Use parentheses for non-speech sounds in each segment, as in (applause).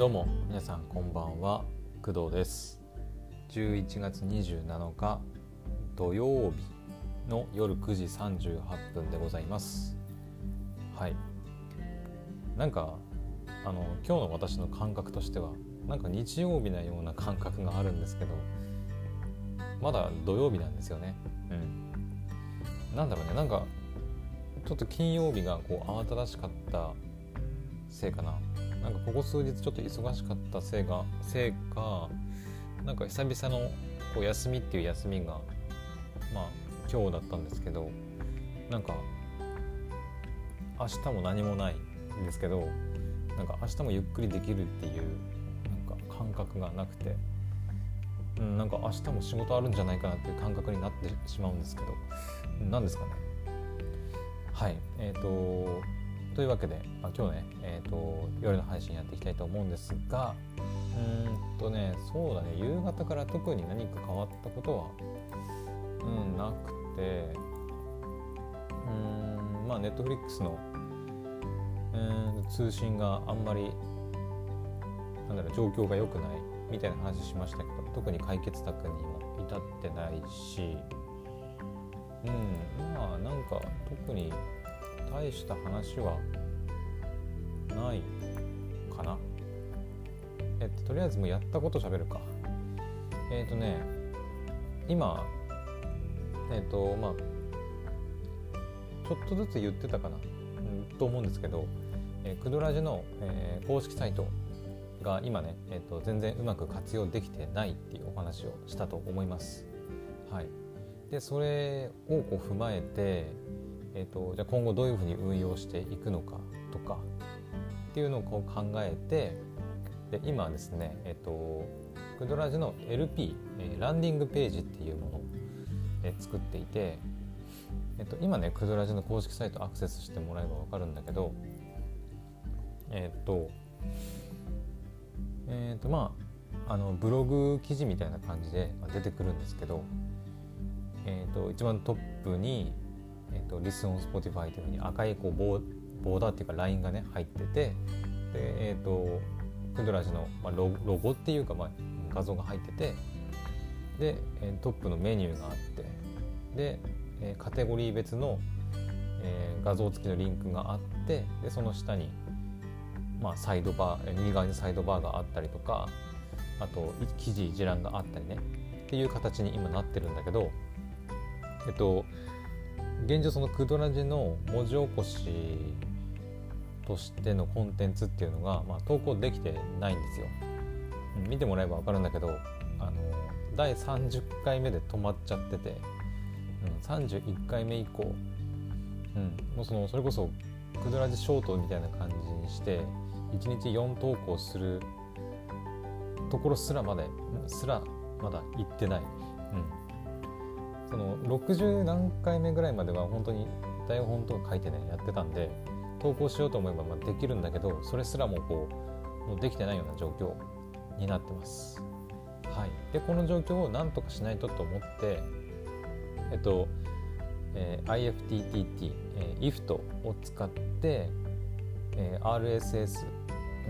どうも皆さんこんばんは。工藤です。11月27日土曜日の夜9時38分でございます。はい。なんかあの今日の私の感覚としてはなんか日曜日なような感覚があるんですけどまだ土曜日なんですよね。うん。なんだろうね。なんかちょっと金曜日がこう慌ただしかったせいかな。なんかここ数日ちょっと忙しかったせいがせいかなんか久々のこう休みっていう休みがまあ今日だったんですけどなんか明日も何もないんですけどなんか明日もゆっくりできるっていうなんか感覚がなくて、うん、なんか明日も仕事あるんじゃないかなっていう感覚になってしまうんですけど何ですかね。はいえっ、ー、とというわけで、まあ、今日ね、えーと、夜の配信やっていきたいと思うんですがうんとねそうだね夕方から特に何か変わったことは、うん、なくてうんまあネットフリックスのうん通信があんまりなんだろう状況が良くないみたいな話しましたけど特に解決策にも至ってないしうんまあなんか特に大した話はないかな。えっと、とりあえずもうやったこと喋るか。えっ、とね、今、えっ、と、まあ、ちょっとずつ言ってたかな、うん、と思うんですけど、えー、クドラジの、えー、公式サイトが今ね、えーと、全然うまく活用できてないっていうお話をしたと思います。はい、でそれをこう踏まえて、えーと、じゃあ今後どういうふうに運用していくのかとかっていうのをこう考えてで今ですね、えーと、クドラジの LP、えー、ランディングページっていうものを、えー、作っていて、えーと、今ねクドラジの公式サイトアクセスしてもらえば分かるんだけどえっ、ー、とえっ、ー、とまああのブログ記事みたいな感じで出てくるんですけど、えーと一番トップにえーと、 Listen on Spotify というふうに赤いこうボーボーダーっていうかラインがね入っててでえっ、ー、とクドラジの、まあ、ロロゴっていうか、まあ、画像が入っててで、トップのメニューがあってで、カテゴリー別の、えー、画像付きのリンクがあってでその下に、まあ、サイドバー右側にサイドバーがあったりとかあと記事一覧があったりねっていう形に今なってるんだけどえっと現状そのクドラジの文字起こしとしてのコンテンツっていうのが、まあ、投稿できてないんですよ。見てもらえば分かるんだけどあの第30回目で止まっちゃってて、うん、31回目以降、うん、もうそのそれこそクドラジショートみたいな感じにして1日4投稿するところすらまですらまだ行ってない。その60何回目ぐらいまでは本当に台本とか書いてねやってたんで投稿しようと思えばまできるんだけどそれすらもこうもうできてないような状況になってます。はい、でこの状況をなんとかしないとと思ってえっと、えー、IFTTT、えー、IFT を使って、えー、RSS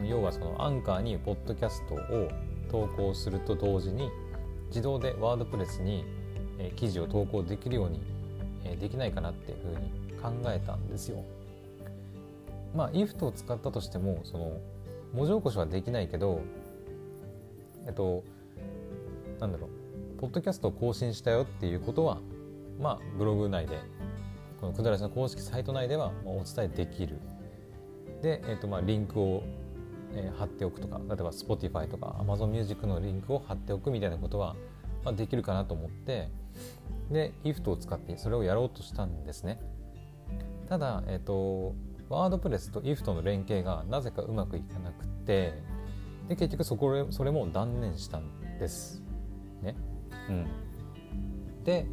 要はそのアンカーにポッドキャストを投稿すると同時に自動でワードプレスにえ記事を投稿できるように、えできないかなっていうふうに考えたんですよ。まあ IFT を使ったとしてもその文字起こしはできないけどえっとなんだろうポッドキャストを更新したよっていうことはまあブログ内でこのくだらしの公式サイト内ではお伝えできる。で、えっとまあ、リンクを、えー、貼っておくとか例えば Spotify とか Amazon Music のリンクを貼っておくみたいなことは、まあ、できるかなと思ってで IFT を使ってそれをやろうとしたんですね。ただ、えっ、ー、とワードプレスと IFT の連携がなぜかうまくいかなくてで結局そこそれも断念したんですね。うん。で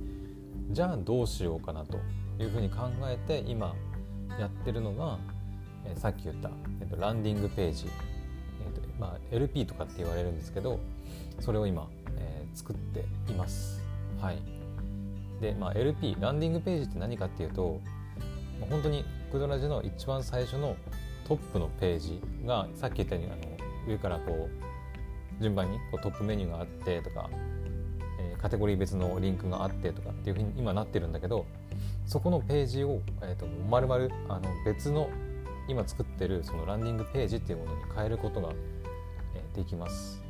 じゃあどうしようかなというふうに考えて今やってるのが、えー、さっき言った、えーと、ランディングページ、えーとまあ、LP とかって言われるんですけどそれを今、えー、作っています。はいで、まあ、LP ランディングページって何かっていうと本当にクドラジの一番最初のトップのページがさっき言ったようにあの上からこう順番にこうトップメニューがあってとか、えー、カテゴリー別のリンクがあってとかっていうふうに今なってるんだけどそこのページを、えーと、まるまるあの別の今作ってるそのランディングページっていうものに変えることが、え、できます。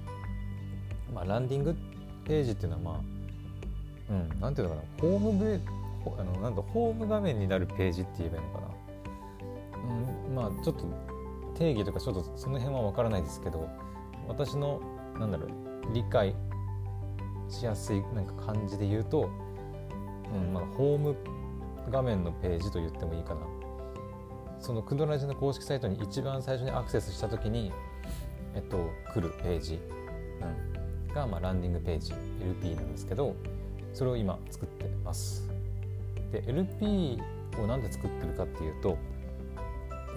まあ、ランディングページっていうのはまあうん、なんていうのかな。ホームベあのなんだホーム画面になるページって言えばいいのかな、うん、まあちょっと定義とかちょっとその辺は分からないですけど私のなんだろう理解しやすいなんか感じで言うと、うん。まあ、ホーム画面のページと言ってもいいかな。そのクドラジの公式サイトに一番最初にアクセスした時にえっと来るページ、うん、が、まあ、ランディングページ。LP なんですけどそれを今作ってます。で LP を何で作ってるかっていうと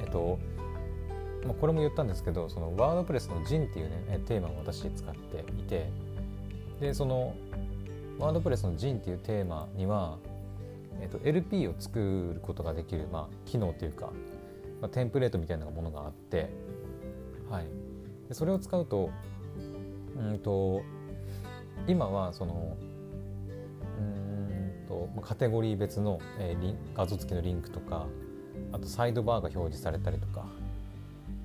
えっとまあ、これも言ったんですけどそのワードプレスの「ジン」っていうねテーマを私使っていてでそのワードプレスの「ジン」っていうテーマには、えっと、LP を作ることができる、まあ、機能というか、まあ、テンプレートみたいなものがあって、はい、でそれを使うとうんと今はそのとカテゴリー別の、えー、画像付きのリンクとかあとサイドバーが表示されたりとか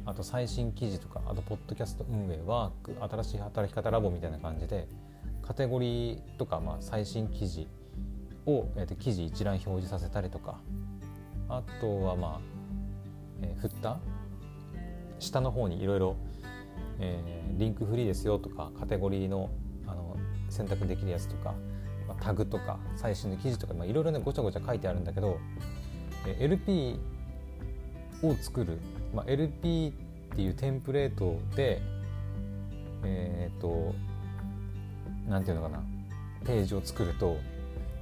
あと最新記事とかあとポッドキャスト運営ワーク新しい働き方ラボみたいな感じでカテゴリーとか、まあ、最新記事を、えー、と記事一覧表示させたりとかあとはまあ、えー、振った下の方にいろいろリンクフリーですよとかカテゴリーのあの選択できるやつとか、タグとか最新の記事とかいろいろねごちゃごちゃ書いてあるんだけど、LP を作るまあ、LP っていうテンプレートでえっ、ー、と何て言うのかなページを作ると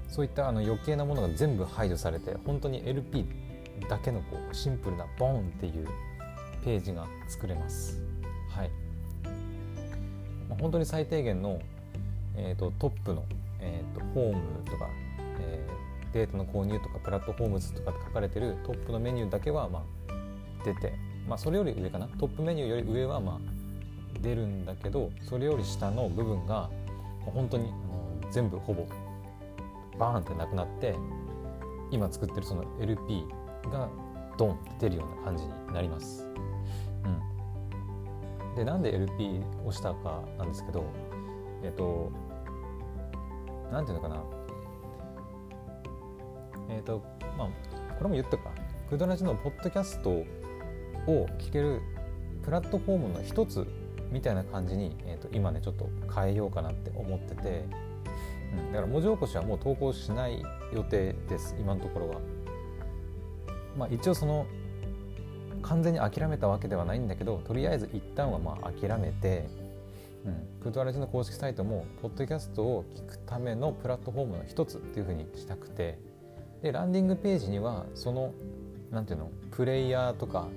そういったあの余計なものが全部排除されて本当に LP だけのこうシンプルなボンっていうページが作れます。はい、まあ、本当に最低限の、えーと、トップの、えーと、ホームとか、えー、データの購入とかプラットフォームズとかって書かれてるトップのメニューだけは、まあ、出て、まあ、それより上かな？トップメニューより上はまあ出るんだけどそれより下の部分が本当に全部ほぼバーンってなくなって今作ってるその LP がドンって出るような感じになります。うん、でなんで LP をしたかなんですけどえっとなんていうのかな。えっとまあこれも言ったか。クドラジのポッドキャストを聞けるプラットフォームの一つみたいな感じに、えーと、今ねちょっと変えようかなって思ってて、うん、だから文字起こしはもう投稿しない予定です。今のところは。まあ、一応その完全に諦めたわけではないんだけどとりあえず一旦はまあ諦めて、うん、クドアレジの公式サイトもポッドキャストを聞くためのプラットフォームの一つっていうふうにしたくてでランディングページにはそのなんていうのプレイヤーとか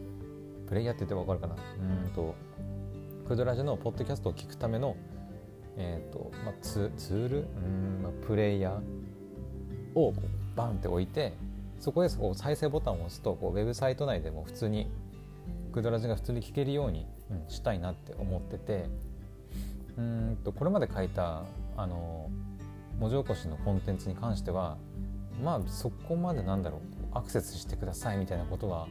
プレイヤーって言っても分かるかな？うんとクドラジのポッドキャストを聞くための、えーとまあ、ツツール？うん、まあ、プレイヤーをバンって置いてそこでこう再生ボタンを押すとこうウェブサイト内でも普通にクドラジが普通に聞けるように、うん、したいなって思っててうんとこれまで書いたあの文字起こしのコンテンツに関してはまあそこまでなんだろうアクセスしてくださいみたいなことは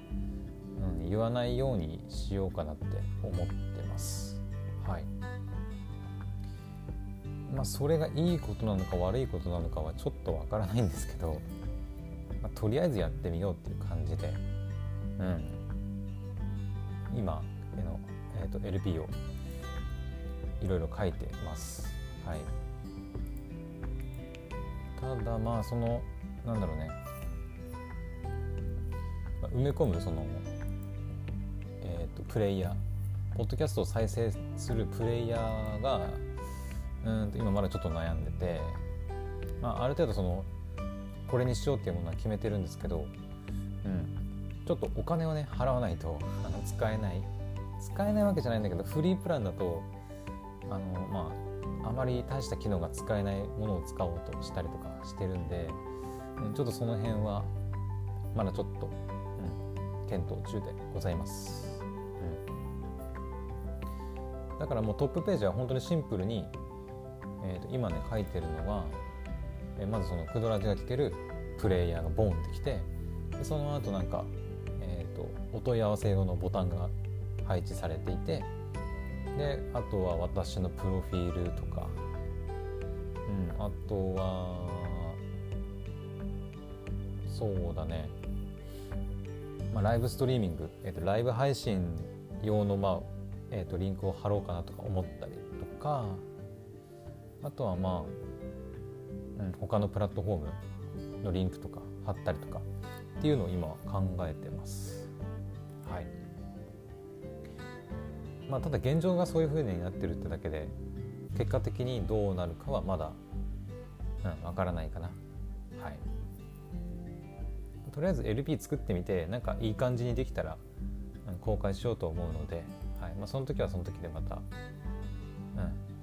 うん、言わないようにしようかなって思ってます。はいまあ、それがいいことなのか悪いことなのかはちょっとわからないんですけど、まあ、とりあえずやってみようっていう感じで、うん、今の、えーと、LP をいろいろ書いてます。はい、ただまあそのなんだろうね。埋め込むそのとプレイヤー。ポッドキャストを再生するプレイヤーがうん今まだちょっと悩んでて、まあ、ある程度そのこれにしようっていうものは決めてるんですけど、うん、ちょっとお金をね払わないとあの使えない。使えないわけじゃないんだけどフリープランだとあのまああまり大した機能が使えないものを使おうとしたりとかしてるんで、ちょっとその辺はまだちょっと、うん、検討中でございます。だからもうトップページは本当にシンプルに、えー、と今ね書いてるのは、えー、まずそのクドラジが聞けるプレイヤーがボンってきてでその後なんか、えーと、お問い合わせ用のボタンが配置されていてであとは私のプロフィールとか、うん、あとはそうだね、まあ、ライブストリーミング、えーと、ライブ配信用の、まあえーとリンクを貼ろうかなとか思ったりとかあとはまあ、うん、他のプラットフォームのリンクとか貼ったりとかっていうのを今考えてます。はい。まあただ現状がそういうふうになってるってだけで結果的にどうなるかはまだうんからないかな。はい。とりあえず LP 作ってみてなんかいい感じにできたら公開しようと思うので、はいまあ、その時はその時でまた、うん、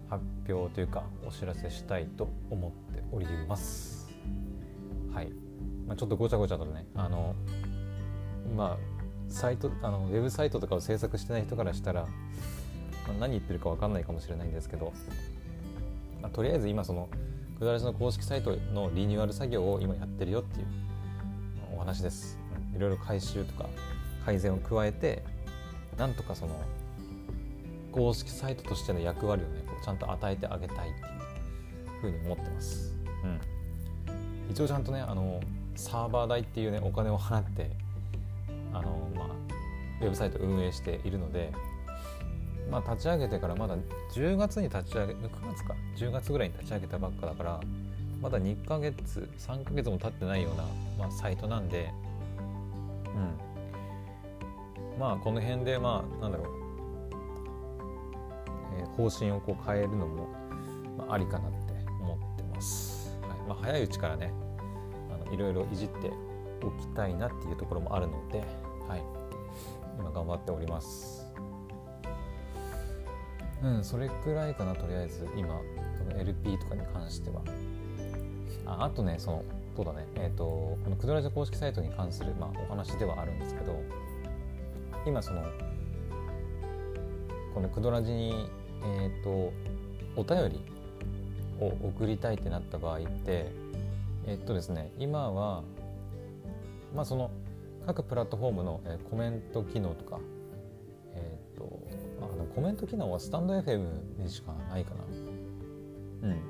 発表というかお知らせしたいと思っております。はい、まあ、ちょっとごちゃごちゃとねあのまあサイトあのウェブサイトとかを制作してない人からしたら、まあ、何言ってるか分かんないかもしれないんですけど、まあ、とりあえず今そのくだらしの公式サイトのリニューアル作業を今やってるよっていうお話です。いろいろ改修とか改善を加えてなんとかその公式サイトとしての役割をねこうちゃんと与えてあげたいっていうふうに思ってます。うん、一応ちゃんとねあのサーバー代っていうねお金を払って、ウェブサイト運営しているので、まあ、立ち上げてからまだ10月に立ち上げ9月か10月ぐらいに立ち上げたばっかだからまだ2ヶ月3ヶ月も経ってないような、まあ、サイトなんで、うん、まあこの辺でまあなんだろう、えー、方針をこう変えるのも、まあ、ありかなって思ってます。はい。まあ、早いうちからねいろいろいじっておきたいなっていうところもあるので、はい、今頑張っております。うん、それくらいかなとりあえず今その LP とかに関しては。ああとねそのそうだねえっ、ー、とこのクドラジ公式サイトに関する、まあ、お話ではあるんですけど今そのこのクドラジにえっ、ー、とお便りを送りたいってなった場合ってえっとですね今はまあその各プラットフォームの、えコメント機能とかえっとあのコメント機能はスタンド FM にしかないかな。うん。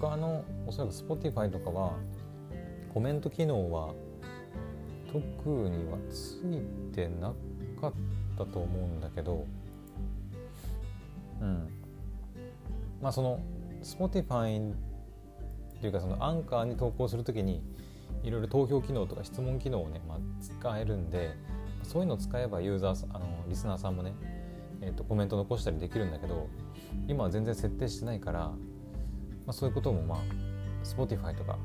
他のおそらく Spotify とかはコメント機能は特にはついてなかったと思うんだけどうん。まあその Spotify っていうかそのアンカーに投稿するときにいろいろ投票機能とか質問機能をね、まあ、使えるんでそういうのを使えばユーザーあのリスナーさんもね、えーと、コメント残したりできるんだけど今は全然設定してないから、まあ、そういうこともまあ Spotify とか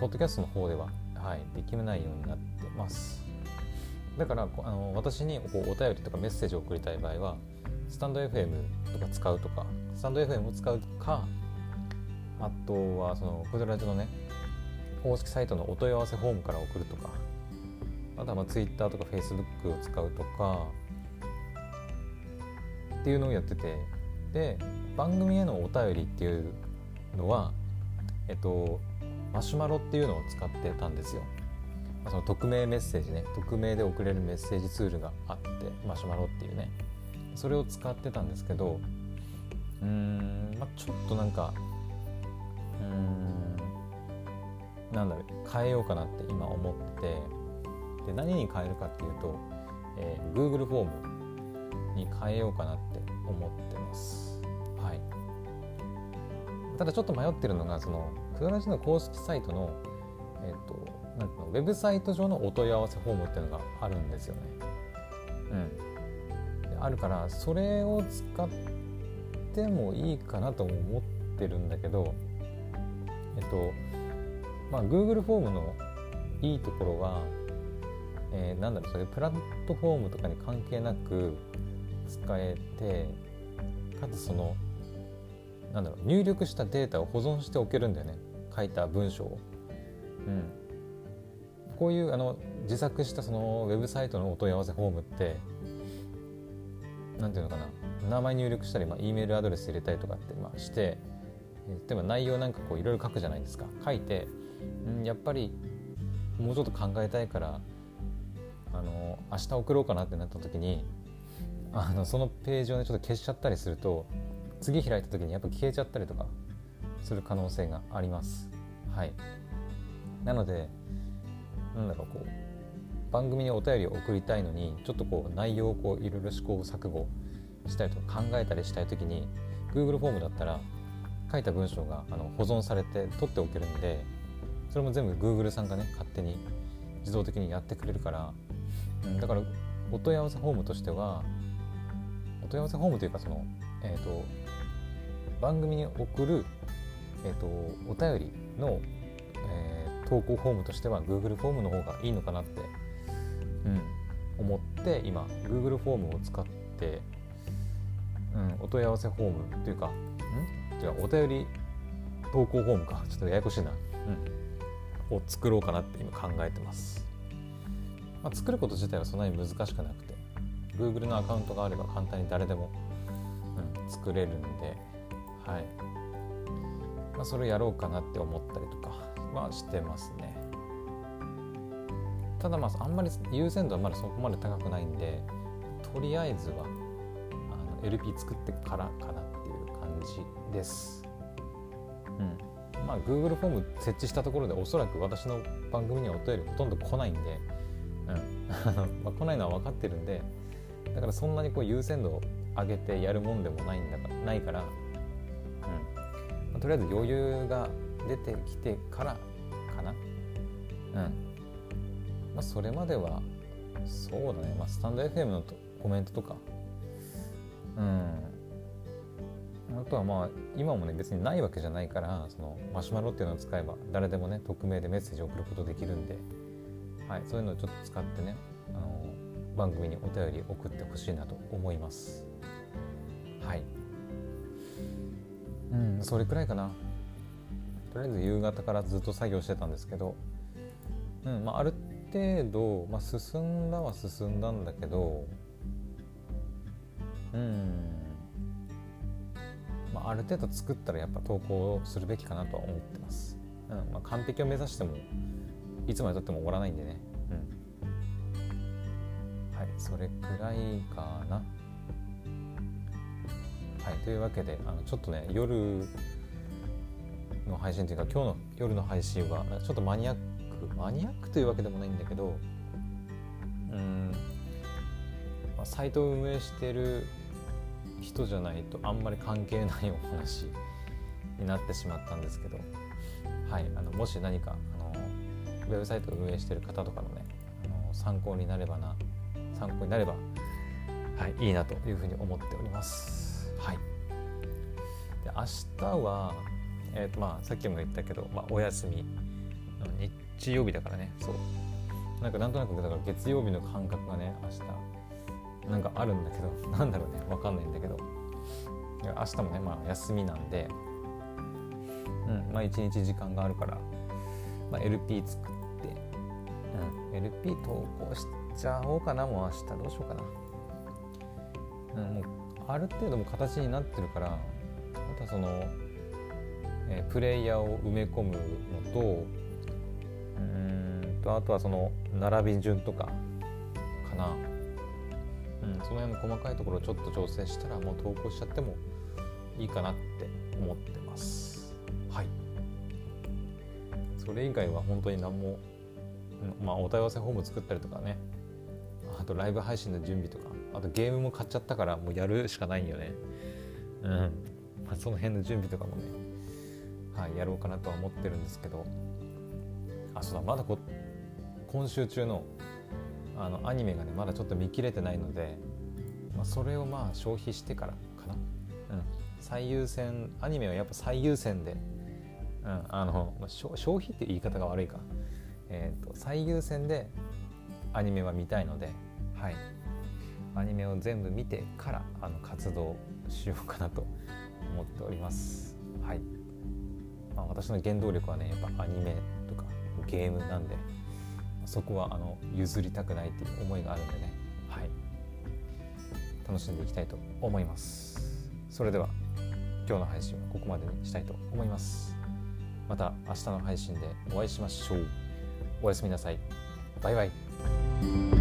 ポッドキャストの方では、はい、できないようになってます。だからあの私にこうお便りとかメッセージを送りたい場合はスタンド FM とか使うとかスタンド FM を使うかあとはそのクドラジのね公式サイトのお問い合わせフォームから送るとかあとはまあ Twitter とか Facebook を使うとかっていうのをやっててで番組へのお便りっていうのはえっとマシュマロっていうのを使ってたんですよ。その匿名メッセージね匿名で送れるメッセージツールがあってマシュマロっていうねそれを使ってたんですけどうーんまあちょっとなんかうんなんだろう変えようかなって今思っててで何に変えるかっていうと、えー、Google フォームに変えようかなって思ってます。はい、ただちょっと迷ってるのがそのクドラジの公式サイトの、えーと、なんのウェブサイト上のお問い合わせフォームっていうのがあるんですよね。うん、あるからそれを使ってもいいかなと思ってるんだけどえっとまあ Google フォームのいいところは、えー、なんだろうそれプラットフォームとかに関係なく使えてかつそのなんだろう入力したデータを保存しておけるんだよね。書いた文章を。うん、こういうあの自作したそのウェブサイトのお問い合わせフォームって何ていうのかな。名前入力したり、まあ、E メールアドレス入れたりとかって、まあ、して例えば内容なんかこういろいろ書くじゃないですか。書いて、うん、やっぱりもうちょっと考えたいからあの明日送ろうかなってなった時にあのそのページをねちょっと消しちゃったりすると次開いた時にやっぱ消えちゃったりとかする可能性があります。はい、なのでなんだろうこう番組にお便りを送りたいのにちょっとこう内容をこういろいろ試行錯誤したりとか考えたりしたい時に Google フォームだったら書いた文章があの保存されて取っておけるんでそれも全部 Google さんがね勝手に自動的にやってくれるから、うん、だからお問い合わせフォームとしてはお問い合わせフォームというかその、えーと、番組に送る、えーと、お便りの、えー、投稿フォームとしては Google フォームの方がいいのかなって、うん、思って今 Google フォームを使って、うん、お問い合わせフォームというかん？じゃあお便り投稿フォームか。ちょっとややこしいな、うん、を作ろうかなって今考えてます、まあ、作ること自体はそんなに難しくなくて Google のアカウントがあれば簡単に誰でも、うん、作れるんで、はい。まあ、それをやろうかなって思ったりとかはしてますね。ただまああんまり優先度はまだそこまで高くないんでとりあえずはあの LP 作ってからかなっていう感じです。うん、まあ Google フォーム設置したところでおそらく私の番組にはお便りほとんど来ないんで、うん。(laughs) まあ、来ないのは分かってるんでだからそんなにこう優先度を上げてやるもんでもないんだかないから、うん。まあ、とりあえず余裕が出てきてからかな。うん。まあ、それまではそうだね、まあ、スタンド FM のコメントとか。うん。あとはまあ今もね別にないわけじゃないからそのマシュマロっていうのを使えば誰でもね匿名でメッセージを送ることできるんで、はい、そういうのをちょっと使ってねあの番組にお便り送ってほしいなと思います。はい。うんそれくらいかな。とりあえず夕方からずっと作業してたんですけど、うんまあ、ある程度、まあ、進んだは進んだんだけどうんあ、る程度作ったらやっぱ投稿するべきかなとは思ってます、うんまあ、完璧を目指してもいつまでたっても終わらないんでね。うん。はいそれくらいかな。はいというわけであのちょっとね夜の配信というか今日の夜の配信はちょっとマニアックマニアックというわけでもないんだけどうん、まあ、サイトを運営してる人じゃないとあんまり関係ないお話になってしまったんですけど、はい、あのもし何かあのウェブサイトを運営してる方とかのねあの参考になればな参考になれば、はい、いいなというふうに思っております。はい、で明日は、えーとまあ、さっきも言ったけど、まあ、お休み日曜日だからねそうなんかなんとなくだから月曜日の感覚がね明日なんかあるんだけど (laughs) なんだろうね分かんないんだけど。明日もねまあ休みなんでうんまあ一日時間があるから、まあ、LP 作って、うん、LP 投稿しちゃおうかなもう明日どうしようかな、うん、もうある程度も形になってるからあとはその、えー、プレイヤーを埋め込むのとうんとあとはその並び順とかかな、その辺の細かいところをちょっと調整したらもう投稿しちゃってもいいかなって思ってます。はい。それ以外は本当に何もまあお問い合わせフォーム作ったりとかね。あとライブ配信の準備とか。あとゲームも買っちゃったからもうやるしかないんよね。うん、まあ、その辺の準備とかもね。はいやろうかなとは思ってるんですけど。あそうだまだこ今週中のあのアニメがねまだちょっと見切れてないので、まあ、それをまあ消費してからかな、うん、最優先アニメはやっぱ最優先で、うん、あの、まあ、消費って言い方が悪いか、えーと最優先でアニメは見たいのではい、アニメを全部見てからあの活動しようかなと思っております。はい。まあ、私の原動力はねやっぱアニメとかゲームなんでそこはあの譲りたくないっていう思いがあるんでね。楽しんでいきたいと思います。それでは今日の配信はここまでにしたいと思います。また明日の配信でお会いしましょう。おやすみなさい。バイバイ。